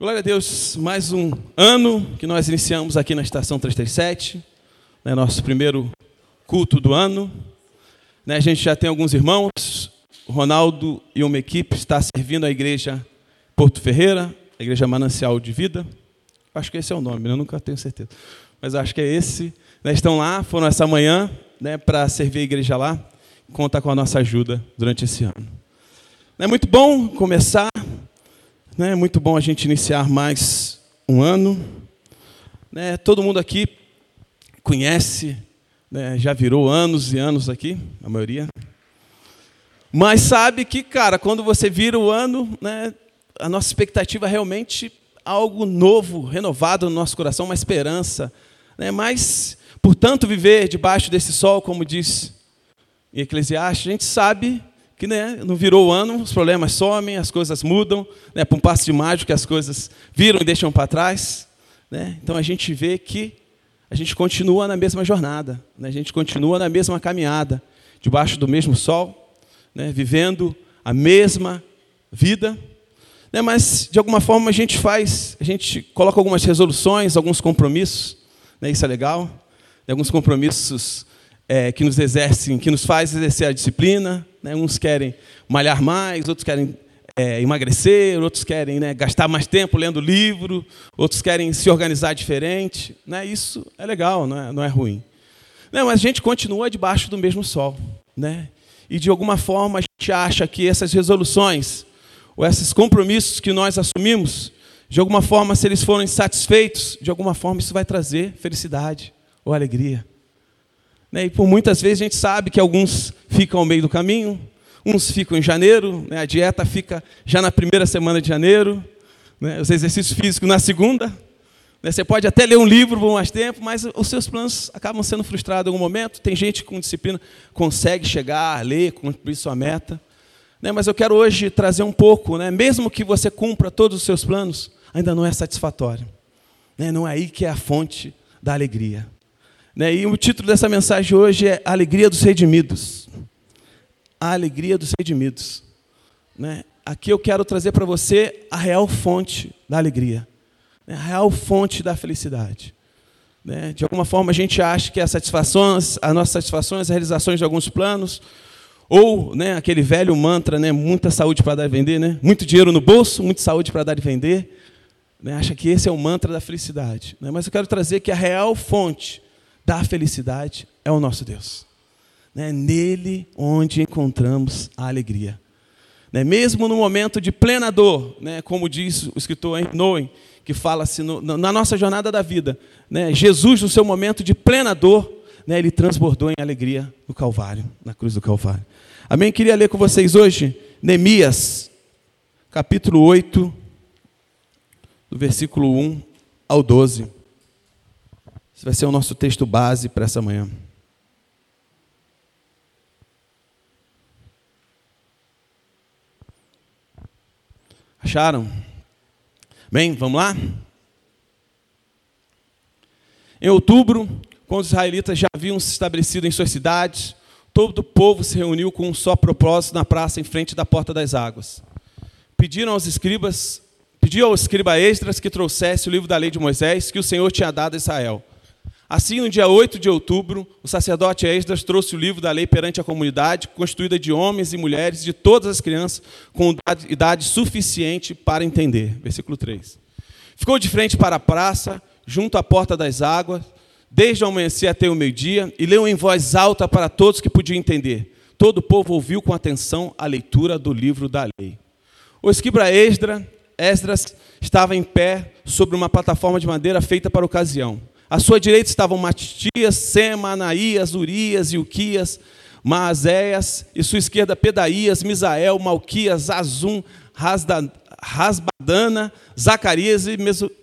Glória a Deus, mais um ano que nós iniciamos aqui na Estação 337, né, nosso primeiro culto do ano. Né, a gente já tem alguns irmãos, o Ronaldo e uma equipe está servindo a igreja Porto Ferreira, a igreja Manancial de Vida. Acho que esse é o nome, né, eu nunca tenho certeza. Mas acho que é esse. Né, estão lá, foram essa manhã né, para servir a igreja lá. Conta com a nossa ajuda durante esse ano. É muito bom começar é muito bom a gente iniciar mais um ano. Né, todo mundo aqui conhece, né, já virou anos e anos aqui, a maioria. Mas sabe que, cara, quando você vira o ano, né, a nossa expectativa é realmente algo novo, renovado no nosso coração, uma esperança. Né, mas, portanto, viver debaixo desse sol, como diz em Eclesiastes, a gente sabe que né, não virou o ano, os problemas somem, as coisas mudam, né, para um passo de mágico as coisas viram e deixam para trás. Né? Então a gente vê que a gente continua na mesma jornada, né? a gente continua na mesma caminhada, debaixo do mesmo sol, né, vivendo a mesma vida. Né, mas de alguma forma a gente faz, a gente coloca algumas resoluções, alguns compromissos, né, isso é legal, né, alguns compromissos é, que nos exercem, que nos faz exercer a disciplina. Né? Uns querem malhar mais, outros querem é, emagrecer, outros querem né, gastar mais tempo lendo livro, outros querem se organizar diferente. Né? Isso é legal, não é, não é ruim. Não, mas a gente continua debaixo do mesmo sol. Né? E de alguma forma a gente acha que essas resoluções, ou esses compromissos que nós assumimos, de alguma forma, se eles forem satisfeitos, de alguma forma isso vai trazer felicidade ou alegria. Né? E por muitas vezes a gente sabe que alguns ficam ao meio do caminho, uns ficam em janeiro, né? a dieta fica já na primeira semana de janeiro, né? os exercícios físicos na segunda. Né? Você pode até ler um livro por mais tempo, mas os seus planos acabam sendo frustrados em algum momento. Tem gente com disciplina consegue chegar, ler, cumprir sua meta. Né? Mas eu quero hoje trazer um pouco, né? mesmo que você cumpra todos os seus planos, ainda não é satisfatório. Não é aí que é a fonte da alegria. Né? E o título dessa mensagem hoje é Alegria dos Redimidos. A Alegria dos Redimidos. Né? Aqui eu quero trazer para você a real fonte da alegria, né? a real fonte da felicidade. Né? De alguma forma a gente acha que as satisfações, as nossas satisfações, as realizações de alguns planos, ou né, aquele velho mantra, né, muita saúde para dar e vender, né? muito dinheiro no bolso, muita saúde para dar e vender. Né? Acha que esse é o mantra da felicidade. Né? Mas eu quero trazer que a real fonte da felicidade é o nosso Deus. É nele onde encontramos a alegria. Né? Mesmo no momento de plena dor, né? como diz o escritor Noé, que fala assim, na nossa jornada da vida? Jesus, no seu momento de plena dor, ele transbordou em alegria no Calvário, na cruz do Calvário. Amém? Queria ler com vocês hoje Neemias, capítulo 8, do versículo 1 ao 12. Esse vai ser o nosso texto base para essa manhã. Acharam? Bem, vamos lá? Em outubro, quando os israelitas já haviam se estabelecido em suas cidades, todo o povo se reuniu com um só propósito na praça em frente da porta das águas. Pediram aos escribas, pediu ao escriba Esdras que trouxesse o livro da lei de Moisés que o Senhor tinha dado a Israel. Assim, no dia 8 de outubro, o sacerdote Esdras trouxe o livro da lei perante a comunidade, constituída de homens e mulheres, de todas as crianças, com idade suficiente para entender. Versículo 3. Ficou de frente para a praça, junto à porta das águas, desde o amanhecer até o meio-dia, e leu em voz alta para todos que podiam entender. Todo o povo ouviu com atenção a leitura do livro da lei. O escriba Esdras, Esdras estava em pé sobre uma plataforma de madeira feita para a ocasião. À sua direita estavam Matias, Sema, Anaías, Urias, Ilquias, Maazéias, e sua esquerda Pedaías, Misael, Malquias, Azum, Rasbadana, Zacarias e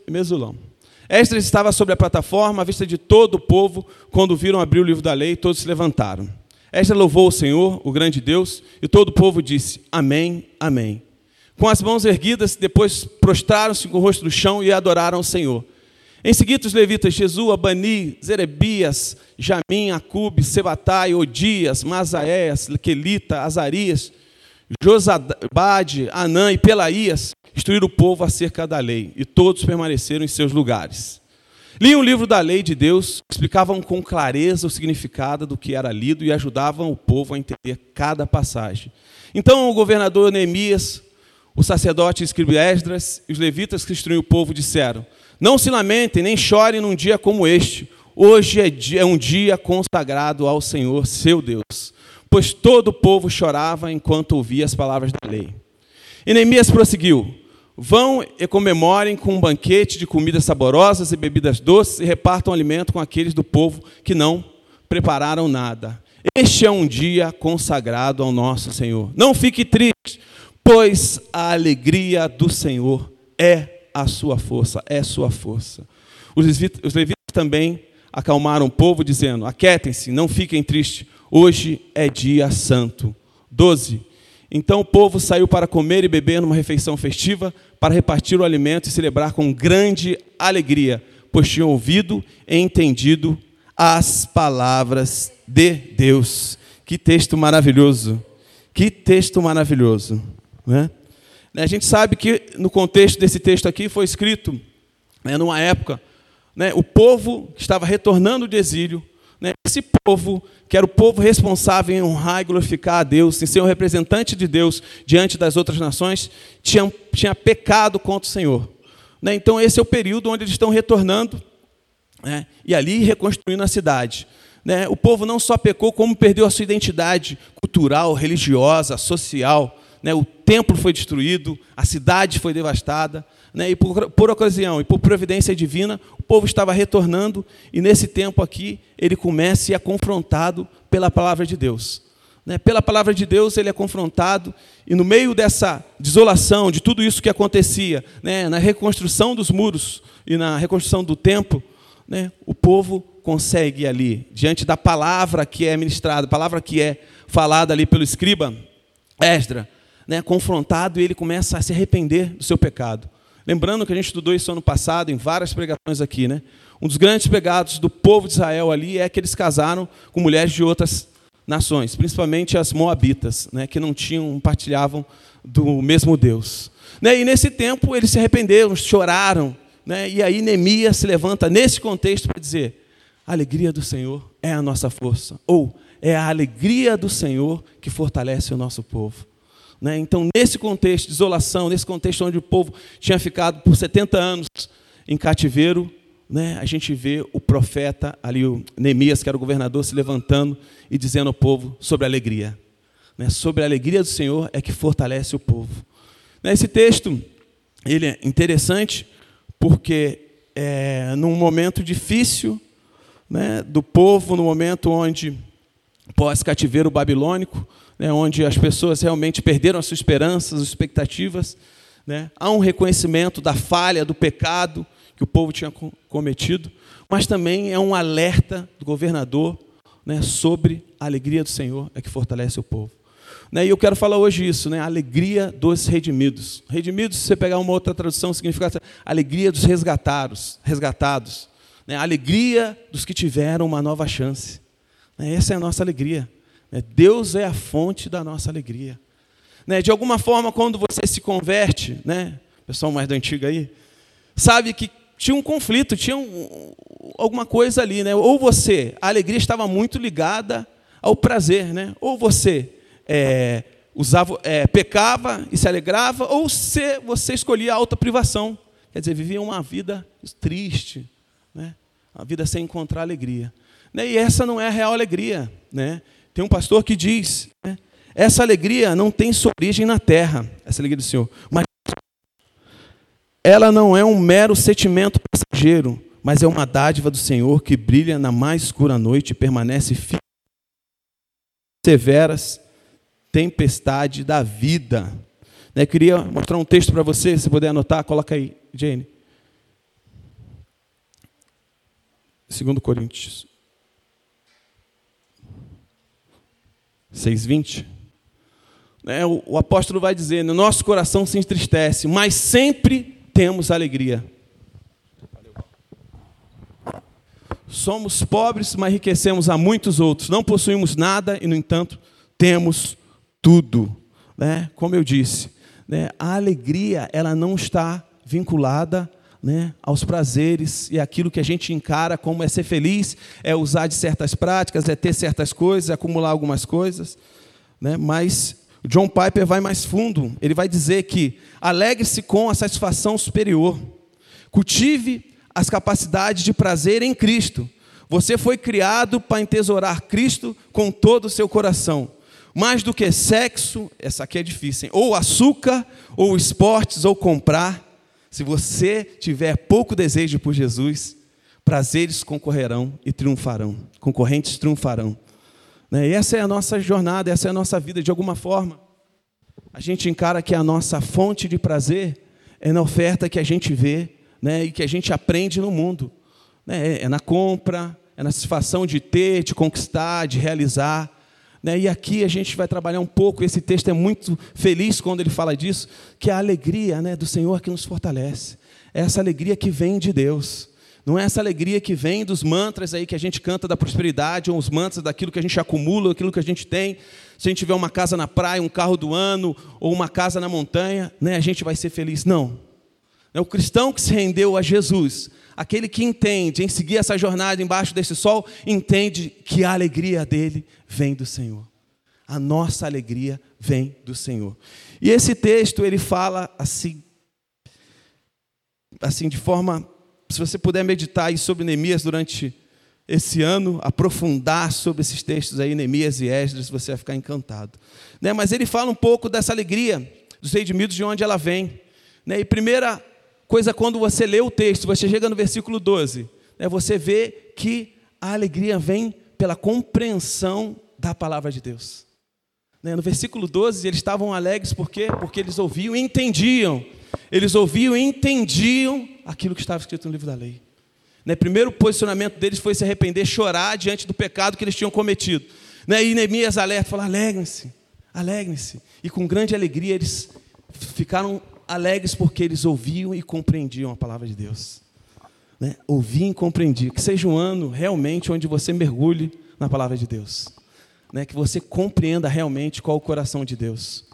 Mesulão. Esdras estava sobre a plataforma, à vista de todo o povo, quando viram abrir o livro da lei, todos se levantaram. Esdras louvou o Senhor, o grande Deus, e todo o povo disse: Amém, Amém. Com as mãos erguidas, depois prostraram-se com o rosto no chão e adoraram o Senhor. Em seguida, os levitas Jesu, Bani, Zerebias, Jamim, Acube, Sebatai, Odias, Masaéas, Quelita, Azarias, Josabade, Anã e Pelaías instruir o povo acerca da lei, e todos permaneceram em seus lugares. Liam o livro da lei de Deus, explicavam com clareza o significado do que era lido e ajudavam o povo a entender cada passagem. Então o governador Neemias, o sacerdote escriba Esdras e os levitas que instruíam o povo disseram: Não se lamentem nem chorem num dia como este. Hoje é, é um dia consagrado ao Senhor, seu Deus. Pois todo o povo chorava enquanto ouvia as palavras da lei. E Neemias prosseguiu: Vão e comemorem com um banquete de comidas saborosas e bebidas doces e repartam alimento com aqueles do povo que não prepararam nada. Este é um dia consagrado ao nosso Senhor. Não fique triste, pois a alegria do Senhor é a sua força, é sua força. Os levitas também acalmaram o povo, dizendo: Aquietem-se, não fiquem tristes, hoje é dia santo. 12. Então o povo saiu para comer e beber numa refeição festiva, para repartir o alimento e celebrar com grande alegria, pois tinham ouvido e entendido as palavras de Deus. Que texto maravilhoso! Que texto maravilhoso! Né? A gente sabe que no contexto desse texto aqui foi escrito né, numa época, né, o povo que estava retornando de exílio, né, esse povo que era o povo responsável em honrar e glorificar a Deus, em ser o representante de Deus diante das outras nações, tinha, tinha pecado contra o Senhor. Né? Então, esse é o período onde eles estão retornando né? e ali reconstruindo a cidade. Né? O povo não só pecou, como perdeu a sua identidade cultural, religiosa, social. Né? O templo foi destruído, a cidade foi devastada. Né? E por, por ocasião e por providência divina, o povo estava retornando, e nesse tempo aqui, ele começa e é confrontado pela palavra de Deus. Né? Pela palavra de Deus, ele é confrontado, e no meio dessa desolação, de tudo isso que acontecia, né? na reconstrução dos muros e na reconstrução do templo, né? o povo consegue ali, diante da palavra que é ministrada, palavra que é falada ali pelo escriba Esdra, né, confrontado e ele começa a se arrepender do seu pecado. Lembrando que a gente estudou isso ano passado em várias pregações aqui, né? Um dos grandes pegados do povo de Israel ali é que eles casaram com mulheres de outras nações, principalmente as moabitas, né, que não tinham, partilhavam do mesmo Deus. Né, e nesse tempo eles se arrependeram, choraram, né, e aí Neemias se levanta nesse contexto para dizer: a alegria do Senhor é a nossa força, ou é a alegria do Senhor que fortalece o nosso povo. Né? Então, nesse contexto de isolação, nesse contexto onde o povo tinha ficado por 70 anos em cativeiro, né, a gente vê o profeta ali, o Neemias, que era o governador, se levantando e dizendo ao povo sobre a alegria. Né, sobre a alegria do Senhor é que fortalece o povo. Né, esse texto ele é interessante porque é, num momento difícil né, do povo, no momento onde pós-cativeiro babilônico, né, onde as pessoas realmente perderam as suas esperanças, as expectativas. Né? Há um reconhecimento da falha, do pecado que o povo tinha cometido, mas também é um alerta do governador né, sobre a alegria do Senhor é que fortalece o povo. Né, e eu quero falar hoje isso, né, a alegria dos redimidos. Redimidos, se você pegar uma outra tradução, significa alegria dos resgatados, resgatados. Né, a alegria dos que tiveram uma nova chance. Né, essa é a nossa alegria. Né? Deus é a fonte da nossa alegria. Né? De alguma forma, quando você se converte, né? pessoal mais do antigo aí, sabe que tinha um conflito, tinha um, alguma coisa ali, né? Ou você, a alegria estava muito ligada ao prazer, né? Ou você é, usava, é, pecava e se alegrava, ou se você escolhia a alta privação, quer dizer, vivia uma vida triste, né? Uma vida sem encontrar alegria. Né? E essa não é a real alegria, né? Tem um pastor que diz: né, essa alegria não tem sua origem na terra, essa alegria do Senhor, mas ela não é um mero sentimento passageiro, mas é uma dádiva do Senhor que brilha na mais escura noite e permanece firme severas tempestade da vida. Né, queria mostrar um texto para você, se puder anotar, coloca aí, Jane. Segundo Coríntios 6,20. É, o, o apóstolo vai dizer: no nosso coração se entristece, mas sempre temos alegria. Somos pobres, mas enriquecemos a muitos outros. Não possuímos nada e, no entanto, temos tudo. Né? Como eu disse, né, a alegria ela não está vinculada né, aos prazeres e aquilo que a gente encara como é ser feliz, é usar de certas práticas, é ter certas coisas, é acumular algumas coisas. Né, mas John Piper vai mais fundo, ele vai dizer que alegre-se com a satisfação superior, cultive as capacidades de prazer em Cristo. Você foi criado para entesourar Cristo com todo o seu coração mais do que sexo, essa aqui é difícil, hein? ou açúcar, ou esportes, ou comprar. Se você tiver pouco desejo por Jesus, prazeres concorrerão e triunfarão, concorrentes triunfarão. Né? E essa é a nossa jornada, essa é a nossa vida, de alguma forma. A gente encara que a nossa fonte de prazer é na oferta que a gente vê né? e que a gente aprende no mundo. Né? É na compra, é na satisfação de ter, de conquistar, de realizar. Né? E aqui a gente vai trabalhar um pouco, esse texto é muito feliz quando ele fala disso, que é a alegria né, do Senhor que nos fortalece. É essa alegria que vem de Deus. Não é essa alegria que vem dos mantras aí que a gente canta da prosperidade, ou os mantras daquilo que a gente acumula, aquilo que a gente tem. Se a gente tiver uma casa na praia, um carro do ano, ou uma casa na montanha, né, a gente vai ser feliz. Não. É o cristão que se rendeu a Jesus, aquele que entende em seguir essa jornada embaixo desse sol, entende que a alegria dele vem do Senhor. A nossa alegria vem do Senhor. E esse texto ele fala assim, assim de forma, se você puder meditar aí sobre Neemias durante esse ano, aprofundar sobre esses textos aí, Neemias e Esdras, você vai ficar encantado. Né? Mas ele fala um pouco dessa alegria dos redimidos, de onde ela vem. Né? E primeira coisa, quando você lê o texto, você chega no versículo 12, né, você vê que a alegria vem pela compreensão da palavra de Deus. Né, no versículo 12, eles estavam alegres por quê? Porque eles ouviam e entendiam. Eles ouviam e entendiam aquilo que estava escrito no livro da lei. Né, primeiro posicionamento deles foi se arrepender, chorar diante do pecado que eles tinham cometido. Né, e Neemias alerta, fala: alegrem-se, alegrem-se. E com grande alegria eles ficaram alegres porque eles ouviam e compreendiam a palavra de Deus. Né? Ouviam e compreendiam. Que seja um ano realmente onde você mergulhe na palavra de Deus. Né? Que você compreenda realmente qual é o coração de Deus.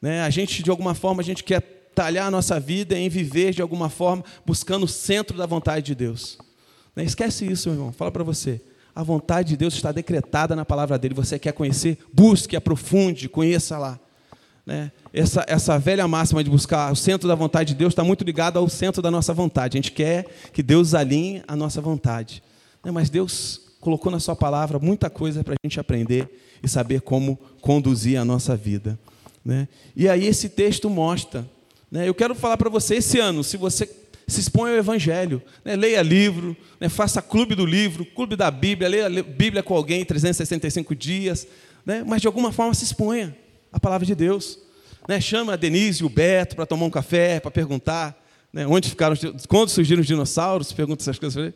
Né? A gente, de alguma forma, a gente quer talhar a nossa vida em viver de alguma forma buscando o centro da vontade de Deus. Né? Esquece isso, meu irmão. Fala para você. A vontade de Deus está decretada na palavra dele. Você quer conhecer? Busque, aprofunde, conheça lá. Né? Essa, essa velha máxima de buscar o centro da vontade de Deus está muito ligada ao centro da nossa vontade. A gente quer que Deus alinhe a nossa vontade. Né? Mas Deus colocou na Sua palavra muita coisa para a gente aprender e saber como conduzir a nossa vida. Né? E aí esse texto mostra. Né? Eu quero falar para você esse ano, se você se expõe ao Evangelho, né? leia livro, né? faça clube do livro, clube da Bíblia, leia Bíblia com alguém 365 dias, né? mas de alguma forma se exponha a palavra de Deus. Né? Chama a Denise e o Beto para tomar um café, para perguntar né? onde ficaram, quando surgiram os dinossauros, pergunta essas coisas.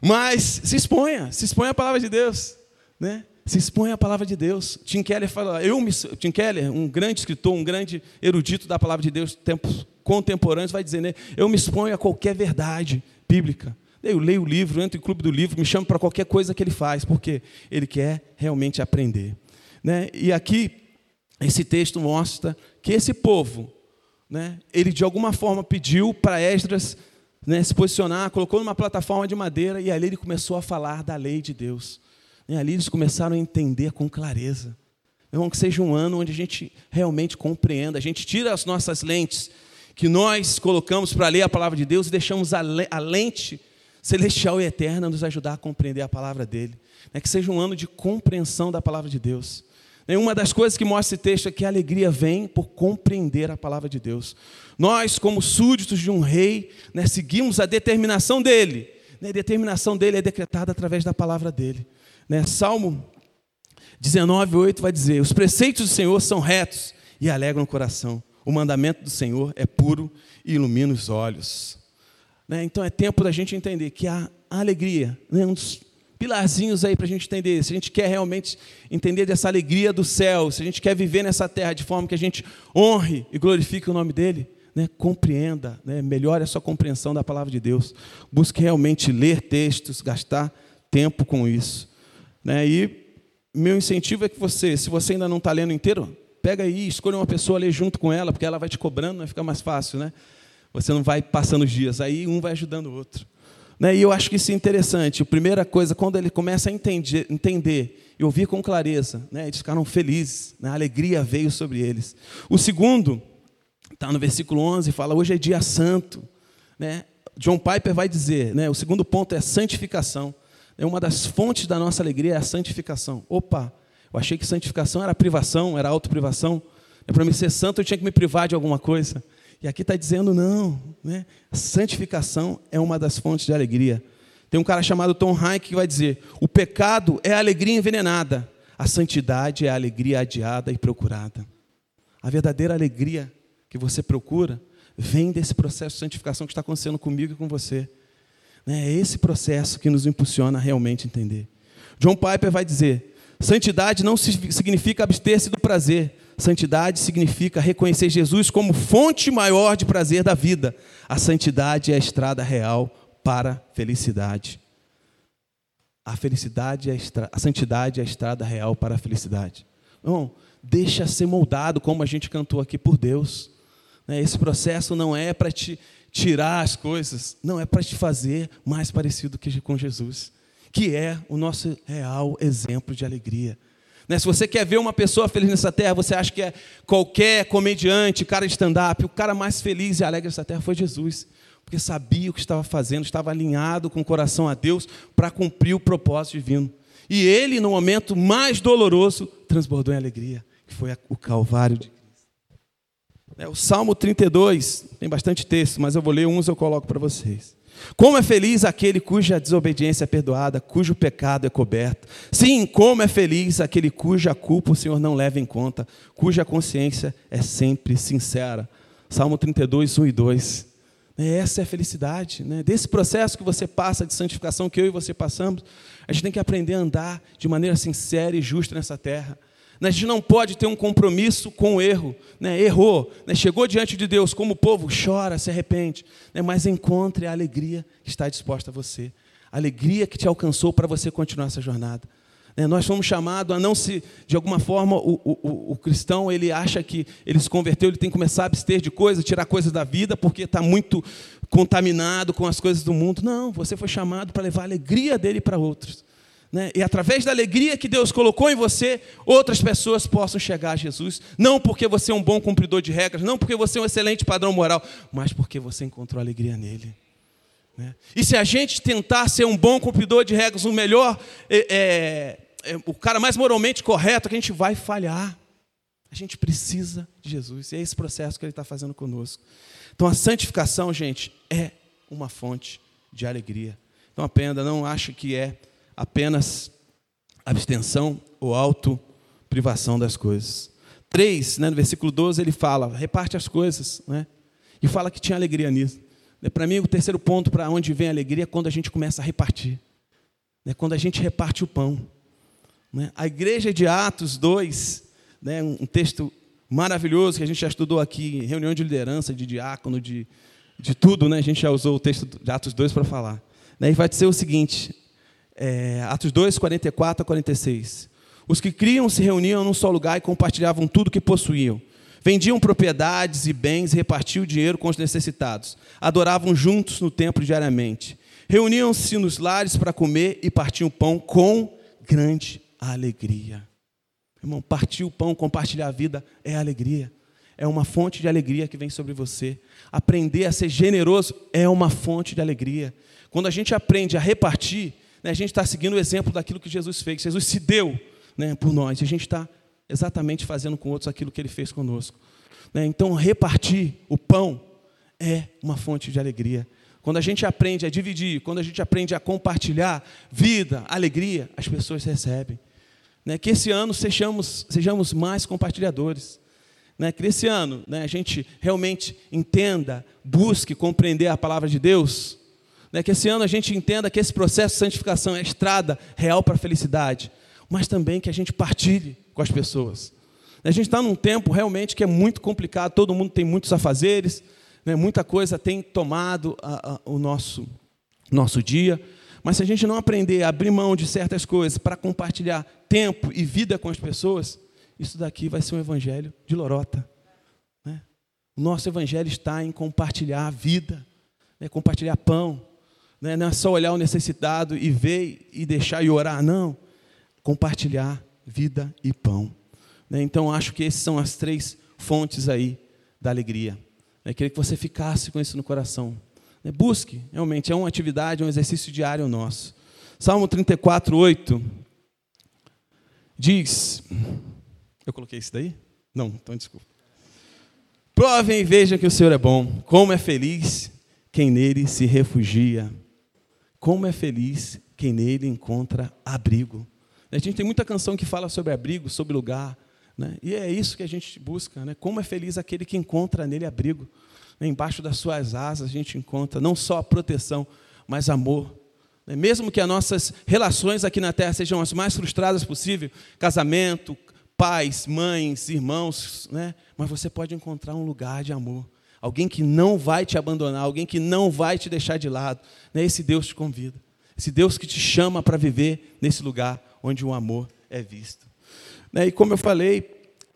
Mas se exponha, se exponha a palavra de Deus. Né? Se exponha a palavra de Deus. Tim Keller fala, eu me, Tim Keller, um grande escritor, um grande erudito da palavra de Deus, tempos contemporâneos, vai dizer, né? eu me exponho a qualquer verdade bíblica. Eu leio o livro, entro em clube do livro, me chamo para qualquer coisa que ele faz, porque ele quer realmente aprender. Né? E aqui, esse texto mostra que esse povo, né, ele de alguma forma pediu para Esdras né, se posicionar, colocou numa plataforma de madeira e ali ele começou a falar da lei de Deus. E ali eles começaram a entender com clareza. Irmão, que seja um ano onde a gente realmente compreenda, a gente tira as nossas lentes que nós colocamos para ler a palavra de Deus e deixamos a lente celestial e eterna nos ajudar a compreender a palavra dele. É que seja um ano de compreensão da palavra de Deus. Uma das coisas que mostra esse texto é que a alegria vem por compreender a palavra de Deus. Nós, como súditos de um rei, né, seguimos a determinação dele. Né, a determinação dele é decretada através da palavra dele. Né, Salmo 19, 8 vai dizer: Os preceitos do Senhor são retos e alegram o coração. O mandamento do Senhor é puro e ilumina os olhos. Né, então é tempo da gente entender que a alegria, né, um dos pilarzinhos aí para a gente entender. Se a gente quer realmente entender dessa alegria do céu, se a gente quer viver nessa terra de forma que a gente honre e glorifique o nome dele, né, compreenda, né, melhore a sua compreensão da palavra de Deus. Busque realmente ler textos, gastar tempo com isso. Né, e meu incentivo é que você, se você ainda não está lendo inteiro, pega aí, escolha uma pessoa ali junto com ela, porque ela vai te cobrando, vai ficar mais fácil, né? Você não vai passando os dias, aí um vai ajudando o outro. Né? E eu acho que isso é interessante. A primeira coisa, quando ele começa a entender, entender e ouvir com clareza, né? eles ficaram felizes, né? a alegria veio sobre eles. O segundo, está no versículo 11, fala: hoje é dia santo. Né? John Piper vai dizer: né? o segundo ponto é santificação. É uma das fontes da nossa alegria é a santificação. Opa, eu achei que santificação era privação, era autoprivação. Para me ser santo eu tinha que me privar de alguma coisa. E aqui está dizendo, não, né? santificação é uma das fontes de alegria. Tem um cara chamado Tom Hayek que vai dizer: o pecado é a alegria envenenada, a santidade é a alegria adiada e procurada. A verdadeira alegria que você procura vem desse processo de santificação que está acontecendo comigo e com você. Né? É esse processo que nos impulsiona a realmente entender. John Piper vai dizer: santidade não significa abster-se do prazer, Santidade significa reconhecer Jesus como fonte maior de prazer da vida. A santidade é a estrada real para a felicidade. A felicidade é a, estra... a santidade é a estrada real para a felicidade. Não, deixa ser moldado como a gente cantou aqui por Deus. Né, esse processo não é para te tirar as coisas, não é para te fazer mais parecido com Jesus, que é o nosso real exemplo de alegria. Né? Se você quer ver uma pessoa feliz nessa terra, você acha que é qualquer comediante, cara de stand-up, o cara mais feliz e alegre nessa terra foi Jesus. Porque sabia o que estava fazendo, estava alinhado com o coração a Deus para cumprir o propósito divino. E ele, no momento mais doloroso, transbordou em alegria, que foi o Calvário de Cristo. É, o Salmo 32, tem bastante texto, mas eu vou ler uns eu coloco para vocês. Como é feliz aquele cuja desobediência é perdoada, cujo pecado é coberto. Sim, como é feliz aquele cuja culpa o Senhor não leva em conta, cuja consciência é sempre sincera. Salmo 32, 1 e 2. Essa é a felicidade. Né? Desse processo que você passa de santificação, que eu e você passamos, a gente tem que aprender a andar de maneira sincera e justa nessa terra. A gente não pode ter um compromisso com o erro. Né? Errou, né? chegou diante de Deus como povo, chora, se arrepende. Né? Mas encontre a alegria que está disposta a você. A alegria que te alcançou para você continuar essa jornada. Né? Nós somos chamados a não se, de alguma forma, o, o, o, cristão ele acha que ele se converteu, ele tem que começar a abster de coisas, tirar coisas da vida, porque está muito contaminado com as coisas do mundo. Não, você foi chamado para levar a alegria dele para outros. Né? E através da alegria que Deus colocou em você, outras pessoas possam chegar a Jesus. Não porque você é um bom cumpridor de regras, não porque você é um excelente padrão moral, mas porque você encontrou alegria nele. Né? E se a gente tentar ser um bom cumpridor de regras, o melhor, é, é, é, o cara mais moralmente correto, que a gente vai falhar. A gente precisa de Jesus. E é esse processo que ele está fazendo conosco. Então a santificação, gente, é uma fonte de alegria. Então aprenda, não ache que é apenas abstenção ou auto-privação das coisas. Três, né, no versículo 12, ele fala, reparte as coisas, né? E fala que tinha alegria nisso. Né, para mim, o terceiro ponto para onde vem a alegria é quando a gente começa a repartir. Né, quando a gente reparte o pão. Né? A igreja de Atos 2, né, um texto maravilhoso que a gente já estudou aqui, em reunião de liderança, de diácono, de, de tudo, a gente já usou o texto de Atos 2 para falar. E vai dizer o seguinte: é, Atos 2, 44 a 46. Os que criam se reuniam num só lugar e compartilhavam tudo que possuíam. Vendiam propriedades e bens e repartiam o dinheiro com os necessitados. Adoravam juntos no templo diariamente. Reuniam-se nos lares para comer e partiam pão com grande alegria. Irmão, partir o pão, compartilhar a vida é alegria. É uma fonte de alegria que vem sobre você. Aprender a ser generoso é uma fonte de alegria. Quando a gente aprende a repartir, né, a gente está seguindo o exemplo daquilo que Jesus fez. Jesus se deu né, por nós. E a gente está exatamente fazendo com outros aquilo que ele fez conosco. Né, então, repartir o pão é uma fonte de alegria. Quando a gente aprende a dividir, quando a gente aprende a compartilhar vida, alegria, as pessoas recebem. Né, que esse ano sejamos, sejamos mais compartilhadores. Né, que esse ano né, a gente realmente entenda, busque compreender a palavra de Deus né, que esse ano a gente entenda que esse processo de santificação é a estrada real para a felicidade, mas também que a gente partilhe com as pessoas. A gente está num tempo realmente que é muito complicado, todo mundo tem muitos afazeres, né, muita coisa tem tomado a, a, o nosso, nosso dia, mas se a gente não aprender a abrir mão de certas coisas para compartilhar tempo e vida com as pessoas, isso daqui vai ser um evangelho de lorota. Né? O nosso evangelho está em compartilhar a vida, né? compartilhar pão. Né? Não é só olhar o necessitado e ver e deixar e orar, não. Compartilhar vida e pão. Né? Então, acho que essas são as três fontes aí da alegria. Eu queria que você ficasse com isso no coração. Né? Busque, realmente, é uma atividade, é um exercício diário nosso. Salmo 34, 8 diz. Eu coloquei isso daí? Não, então desculpa. Provem e vejam que o Senhor é bom. Como é feliz quem nele se refugia. Como é feliz quem nele encontra abrigo. A gente tem muita canção que fala sobre abrigo, sobre lugar. Né? E é isso que a gente busca. Né? Como é feliz aquele que encontra nele abrigo. Né? Embaixo das suas asas a gente encontra não só proteção, mas amor. Né? Mesmo que as nossas relações aqui na terra sejam as mais frustradas possível casamento, pais, mães, irmãos né? mas você pode encontrar um lugar de amor. Alguém que não vai te abandonar, alguém que não vai te deixar de lado. Né? Esse Deus te convida. Esse Deus que te chama para viver nesse lugar onde o amor é visto. Né? E como eu falei,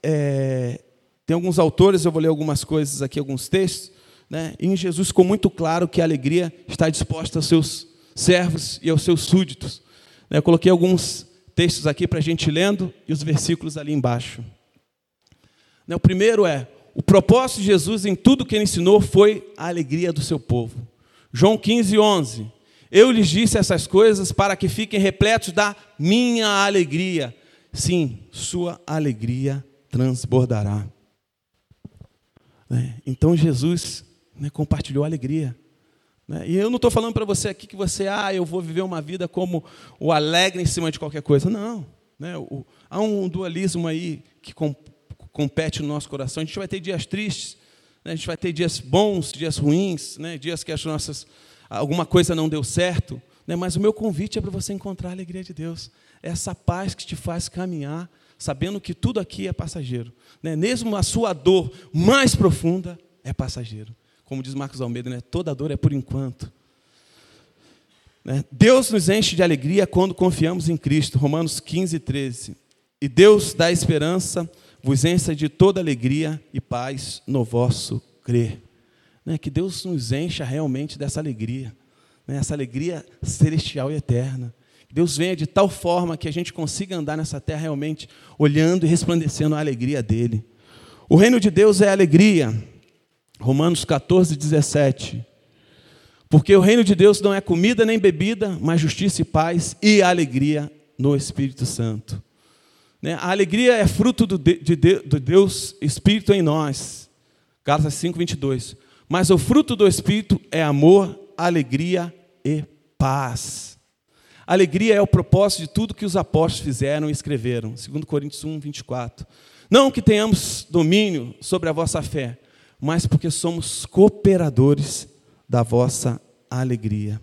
é, tem alguns autores, eu vou ler algumas coisas aqui, alguns textos, né? e em Jesus ficou muito claro que a alegria está disposta aos seus servos e aos seus súditos. Né? Eu coloquei alguns textos aqui para a gente lendo e os versículos ali embaixo. Né? O primeiro é: o propósito de Jesus em tudo que ele ensinou foi a alegria do seu povo. João 15, 11. Eu lhes disse essas coisas para que fiquem repletos da minha alegria. Sim, sua alegria transbordará. Né? Então Jesus né, compartilhou a alegria. Né? E eu não estou falando para você aqui que você, ah, eu vou viver uma vida como o alegre em cima de qualquer coisa. Não. Há um dualismo aí que compete no nosso coração. A gente vai ter dias tristes, né? a gente vai ter dias bons, dias ruins, né? dias que as nossas alguma coisa não deu certo, né? mas o meu convite é para você encontrar a alegria de Deus. Essa paz que te faz caminhar, sabendo que tudo aqui é passageiro. Né? Mesmo a sua dor mais profunda é passageiro. Como diz Marcos Almeida, né? toda dor é por enquanto. Né? Deus nos enche de alegria quando confiamos em Cristo. Romanos 15, 13. E Deus dá esperança, vos encha de toda alegria e paz no vosso crer. Né? Que Deus nos encha realmente dessa alegria, né? essa alegria celestial e eterna. Que Deus venha de tal forma que a gente consiga andar nessa terra realmente olhando e resplandecendo a alegria dele. O reino de Deus é alegria. Romanos 14, 17. Porque o reino de Deus não é comida nem bebida, mas justiça e paz e alegria no Espírito Santo. Né? A alegria é fruto do, de, de, do Deus Espírito em nós. Gálatas 5, 22. Mas o fruto do Espírito é amor, alegria e paz. Alegria é o propósito de tudo que os apóstolos fizeram e escreveram. 2 Coríntios 1, 24. Não que tenhamos domínio sobre a vossa fé, mas porque somos cooperadores da vossa alegria.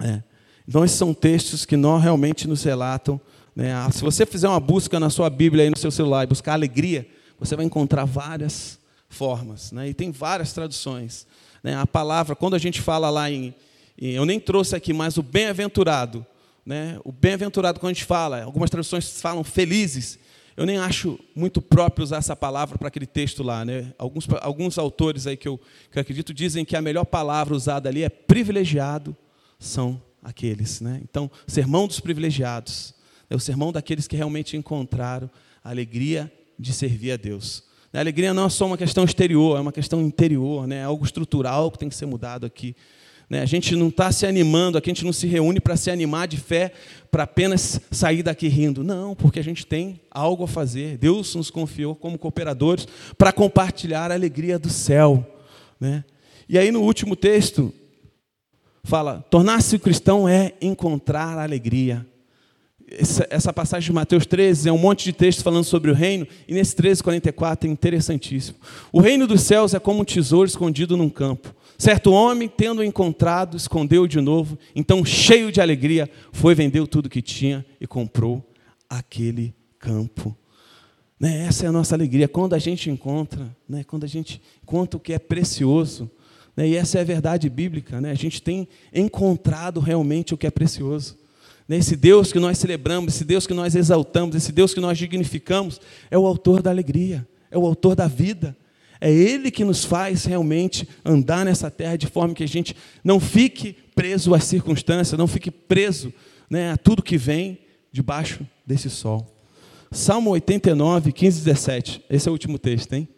É. Então, esses são textos que não realmente nos relatam. Né? Se você fizer uma busca na sua Bíblia, aí no seu celular, e buscar alegria, você vai encontrar várias formas, né? e tem várias traduções. Né? A palavra, quando a gente fala lá em, em eu nem trouxe aqui, mas o bem-aventurado, né? o bem-aventurado, quando a gente fala, algumas traduções falam felizes, eu nem acho muito próprio usar essa palavra para aquele texto lá. Né? Alguns, alguns autores aí que eu, que eu acredito dizem que a melhor palavra usada ali é privilegiado são aqueles. Né? Então, sermão dos privilegiados. É o sermão daqueles que realmente encontraram a alegria de servir a Deus. A alegria não é só uma questão exterior, é uma questão interior, né? é algo estrutural que tem que ser mudado aqui. Né? A gente não está se animando, aqui a gente não se reúne para se animar de fé, para apenas sair daqui rindo. Não, porque a gente tem algo a fazer. Deus nos confiou como cooperadores para compartilhar a alegria do céu. Né? E aí no último texto, fala: tornar-se cristão é encontrar alegria essa, passagem de Mateus 13 é um monte de texto falando sobre o reino, e nesse 13, 44 é interessantíssimo. O reino dos céus é como um tesouro escondido num campo. Certo homem, tendo encontrado, escondeu de novo, então, cheio de alegria, foi vender tudo que tinha e comprou aquele campo. Né? Essa é a nossa alegria, quando a gente encontra, né? quando a gente encontra o que é precioso. Né? E essa é a verdade bíblica, né? a gente tem encontrado realmente o que é precioso. Né, esse Deus que nós celebramos, esse Deus que nós exaltamos, esse Deus que nós dignificamos, é o autor da alegria, é o autor da vida. É Ele que nos faz realmente andar nessa terra de forma que a gente não fique preso às circunstâncias, não fique preso né, a tudo que vem debaixo desse sol. Salmo 89, 15 e 17. Esse é o último texto, hein?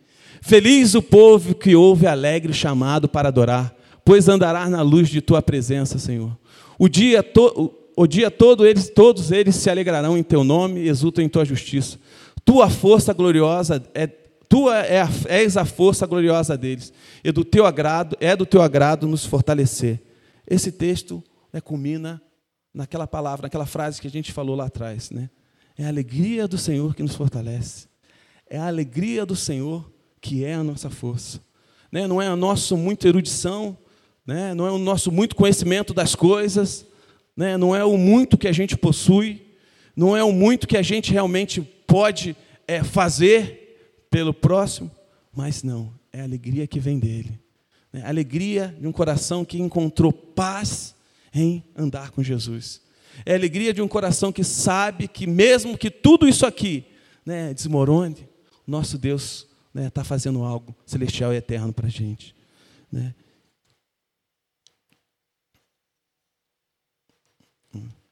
Feliz o povo que ouve alegre chamado para adorar, pois andará na luz de tua presença, Senhor. O dia, to, o dia todo eles, todos eles se alegrarão em teu nome e exultam em tua justiça. Tua força gloriosa é tua é a, és a força gloriosa deles. E do teu agrado é do teu agrado nos fortalecer. Esse texto né, culmina naquela palavra, naquela frase que a gente falou lá atrás, né? É a alegria do Senhor que nos fortalece. É a alegria do Senhor que é a nossa força. Né? Não é a nossa muita erudição, né? não é o nosso muito conhecimento das coisas, né? não é o muito que a gente possui, não é o muito que a gente realmente pode é, fazer pelo próximo, mas não, é a alegria que vem dele. Né? A alegria de um coração que encontrou paz em andar com Jesus. É a alegria de um coração que sabe que, mesmo que tudo isso aqui né, desmorone, nosso Deus está né, tá fazendo algo celestial e eterno para a gente. Né?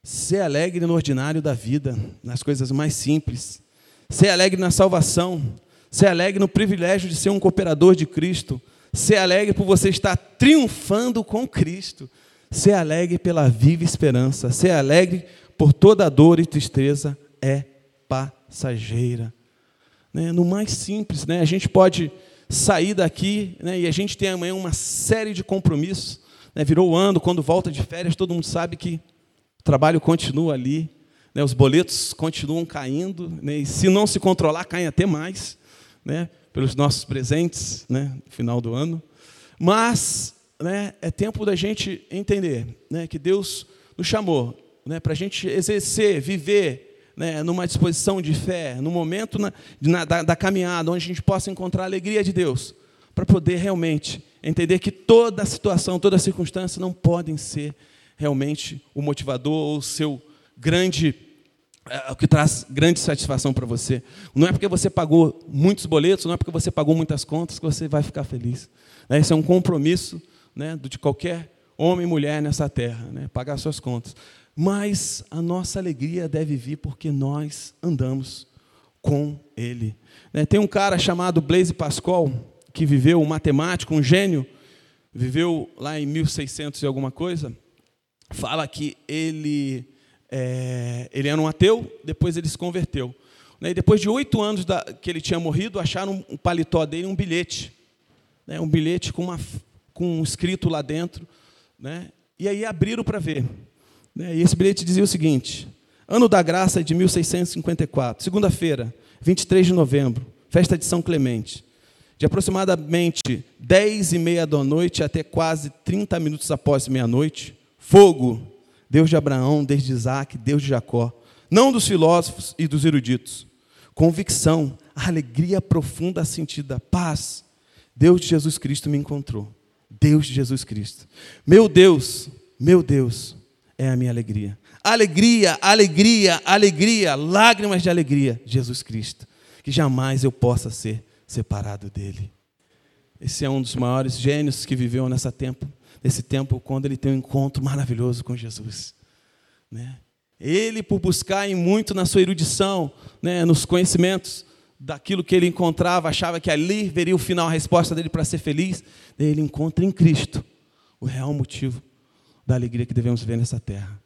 Ser alegre no ordinário da vida, nas coisas mais simples. Ser alegre na salvação. Ser alegre no privilégio de ser um cooperador de Cristo. Ser alegre por você estar triunfando com Cristo. Ser alegre pela viva esperança. Ser alegre por toda dor e tristeza é passageira. Né? No mais simples, né? a gente pode sair daqui né? e a gente tem amanhã uma série de compromissos. Né? Virou o ano, quando volta de férias, todo mundo sabe que o trabalho continua ali, né? os boletos continuam caindo, né? e se não se controlar, caem até mais, né? pelos nossos presentes né? no final do ano. Mas né, é tempo da gente entender né, que Deus nos chamou né, para a gente exercer, viver né, numa disposição de fé, no momento na, na, da, da caminhada, onde a gente possa encontrar a alegria de Deus, para poder realmente entender que toda situação, toda circunstância não podem ser realmente o motivador o seu grande é, o que traz grande satisfação para você. Não é porque você pagou muitos boletos, não é porque você pagou muitas contas que você vai ficar feliz. Esse é um compromisso né, de qualquer homem e mulher nessa terra, né, pagar suas contas. Mas a nossa alegria deve vir porque nós andamos com Ele. Né, tem um cara chamado Blaise Pascal, que viveu, um matemático, um gênio, viveu lá em 1600 e alguma coisa, fala que ele, é, ele era um ateu, depois ele se converteu. Né, e depois de oito anos da, que ele tinha morrido, acharam um paletó dele, um bilhete. Né, um bilhete com uma com um escrito lá dentro, né? E aí abriram para ver. Né? E esse bilhete dizia o seguinte: Ano da Graça de 1654, segunda-feira, 23 de novembro, festa de São Clemente. De aproximadamente 10 e meia da noite até quase 30 minutos após meia-noite, fogo, Deus de Abraão, Deus de Isaac, Deus de Jacó, não dos filósofos e dos eruditos. Convicção, alegria profunda sentida, paz. Deus de Jesus Cristo me encontrou. Deus de Jesus Cristo. Meu Deus, meu Deus é a minha alegria. Alegria, alegria, alegria, lágrimas de alegria, Jesus Cristo. Que jamais eu possa ser separado dele. Esse é um dos maiores gênios que viveu nessa tempo, nesse tempo quando ele tem um encontro maravilhoso com Jesus. Né? Ele, por buscar em muito na sua erudição, né, nos conhecimentos, daquilo que ele encontrava, achava que ali veria o final, a resposta dele para ser feliz, ele encontra em Cristo o real motivo da alegria que devemos ver nessa terra.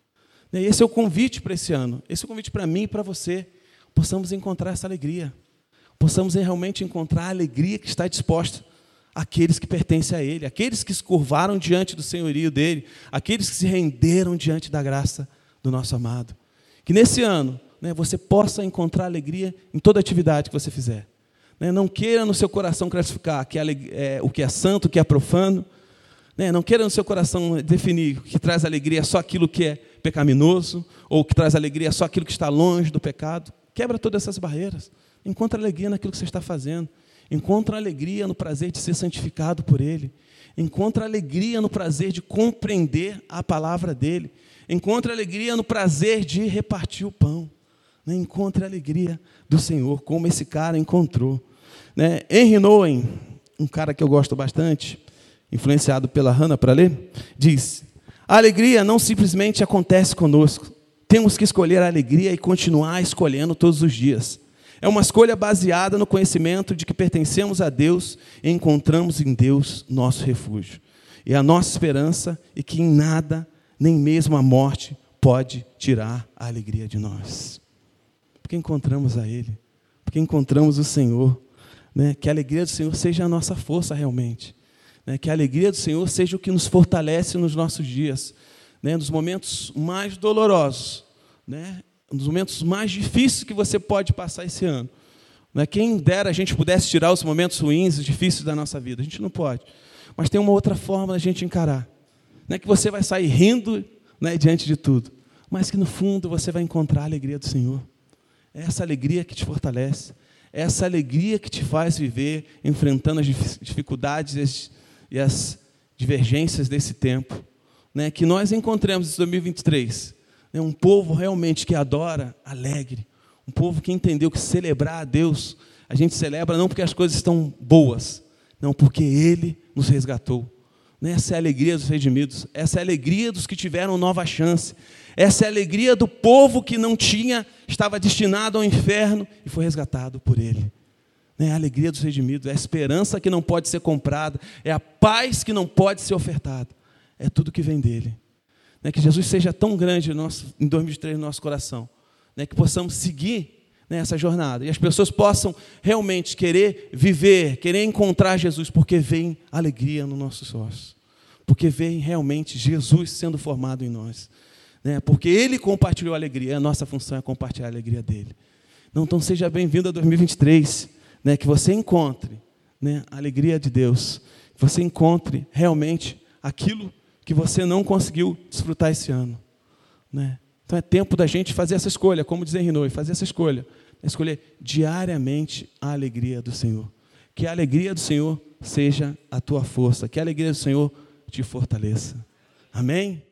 E esse é o convite para esse ano, esse é o convite para mim e para você, possamos encontrar essa alegria, possamos realmente encontrar a alegria que está disposta àqueles que pertencem a Ele, aqueles que se curvaram diante do senhorio dEle, aqueles que se renderam diante da graça do nosso amado. Que nesse ano né, você possa encontrar alegria em toda atividade que você fizer. Né, não queira no seu coração classificar que é, o que é santo, o que é profano. Né, não queira no seu coração definir que traz alegria só aquilo que é pecaminoso, ou que traz alegria só aquilo que está longe do pecado. Quebra todas essas barreiras. Encontre alegria naquilo que você está fazendo. Encontre alegria no prazer de ser santificado por Ele. Encontre alegria no prazer de compreender a palavra dele. Encontre alegria no prazer de repartir o pão. Né? Encontre a alegria do Senhor, como esse cara encontrou. Né? Henry Nowen, um cara que eu gosto bastante, influenciado pela Hannah para ler, diz: A alegria não simplesmente acontece conosco. Temos que escolher a alegria e continuar escolhendo todos os dias. É uma escolha baseada no conhecimento de que pertencemos a Deus e encontramos em Deus nosso refúgio. E a nossa esperança e que em nada, nem mesmo a morte, pode tirar a alegria de nós. Porque encontramos a Ele, porque encontramos o Senhor. Né? Que a alegria do Senhor seja a nossa força realmente. Né? Que a alegria do Senhor seja o que nos fortalece nos nossos dias, né? nos momentos mais dolorosos, né? Um dos momentos mais difíceis que você pode passar esse ano. Não é quem dera a gente pudesse tirar os momentos ruins, difíceis da nossa vida. A gente não pode. Mas tem uma outra forma da gente encarar. Não é que você vai sair rindo né, diante de tudo, mas que no fundo você vai encontrar a alegria do Senhor. É essa alegria que te fortalece, é essa alegria que te faz viver enfrentando as dificuldades e as divergências desse tempo. Né, que nós encontremos em 2023 é um povo realmente que adora, alegre. Um povo que entendeu que celebrar a Deus, a gente celebra não porque as coisas estão boas, não porque Ele nos resgatou. Essa é a alegria dos redimidos, essa é a alegria dos que tiveram nova chance, essa é a alegria do povo que não tinha, estava destinado ao inferno e foi resgatado por Ele. É a alegria dos redimidos, é a esperança que não pode ser comprada, é a paz que não pode ser ofertada, é tudo que vem dele. Né, que Jesus seja tão grande nosso, em 2023 no nosso coração, né, que possamos seguir né, essa jornada e as pessoas possam realmente querer viver, querer encontrar Jesus, porque vem alegria no nosso sócio, porque vem realmente Jesus sendo formado em nós, né, porque Ele compartilhou a alegria, a nossa função é compartilhar a alegria dele. Então, então seja bem-vindo a 2023, né, que você encontre né, a alegria de Deus, que você encontre realmente aquilo que você não conseguiu desfrutar esse ano. Né? Então é tempo da gente fazer essa escolha, como diz Henry fazer essa escolha. Escolher diariamente a alegria do Senhor. Que a alegria do Senhor seja a tua força, que a alegria do Senhor te fortaleça. Amém?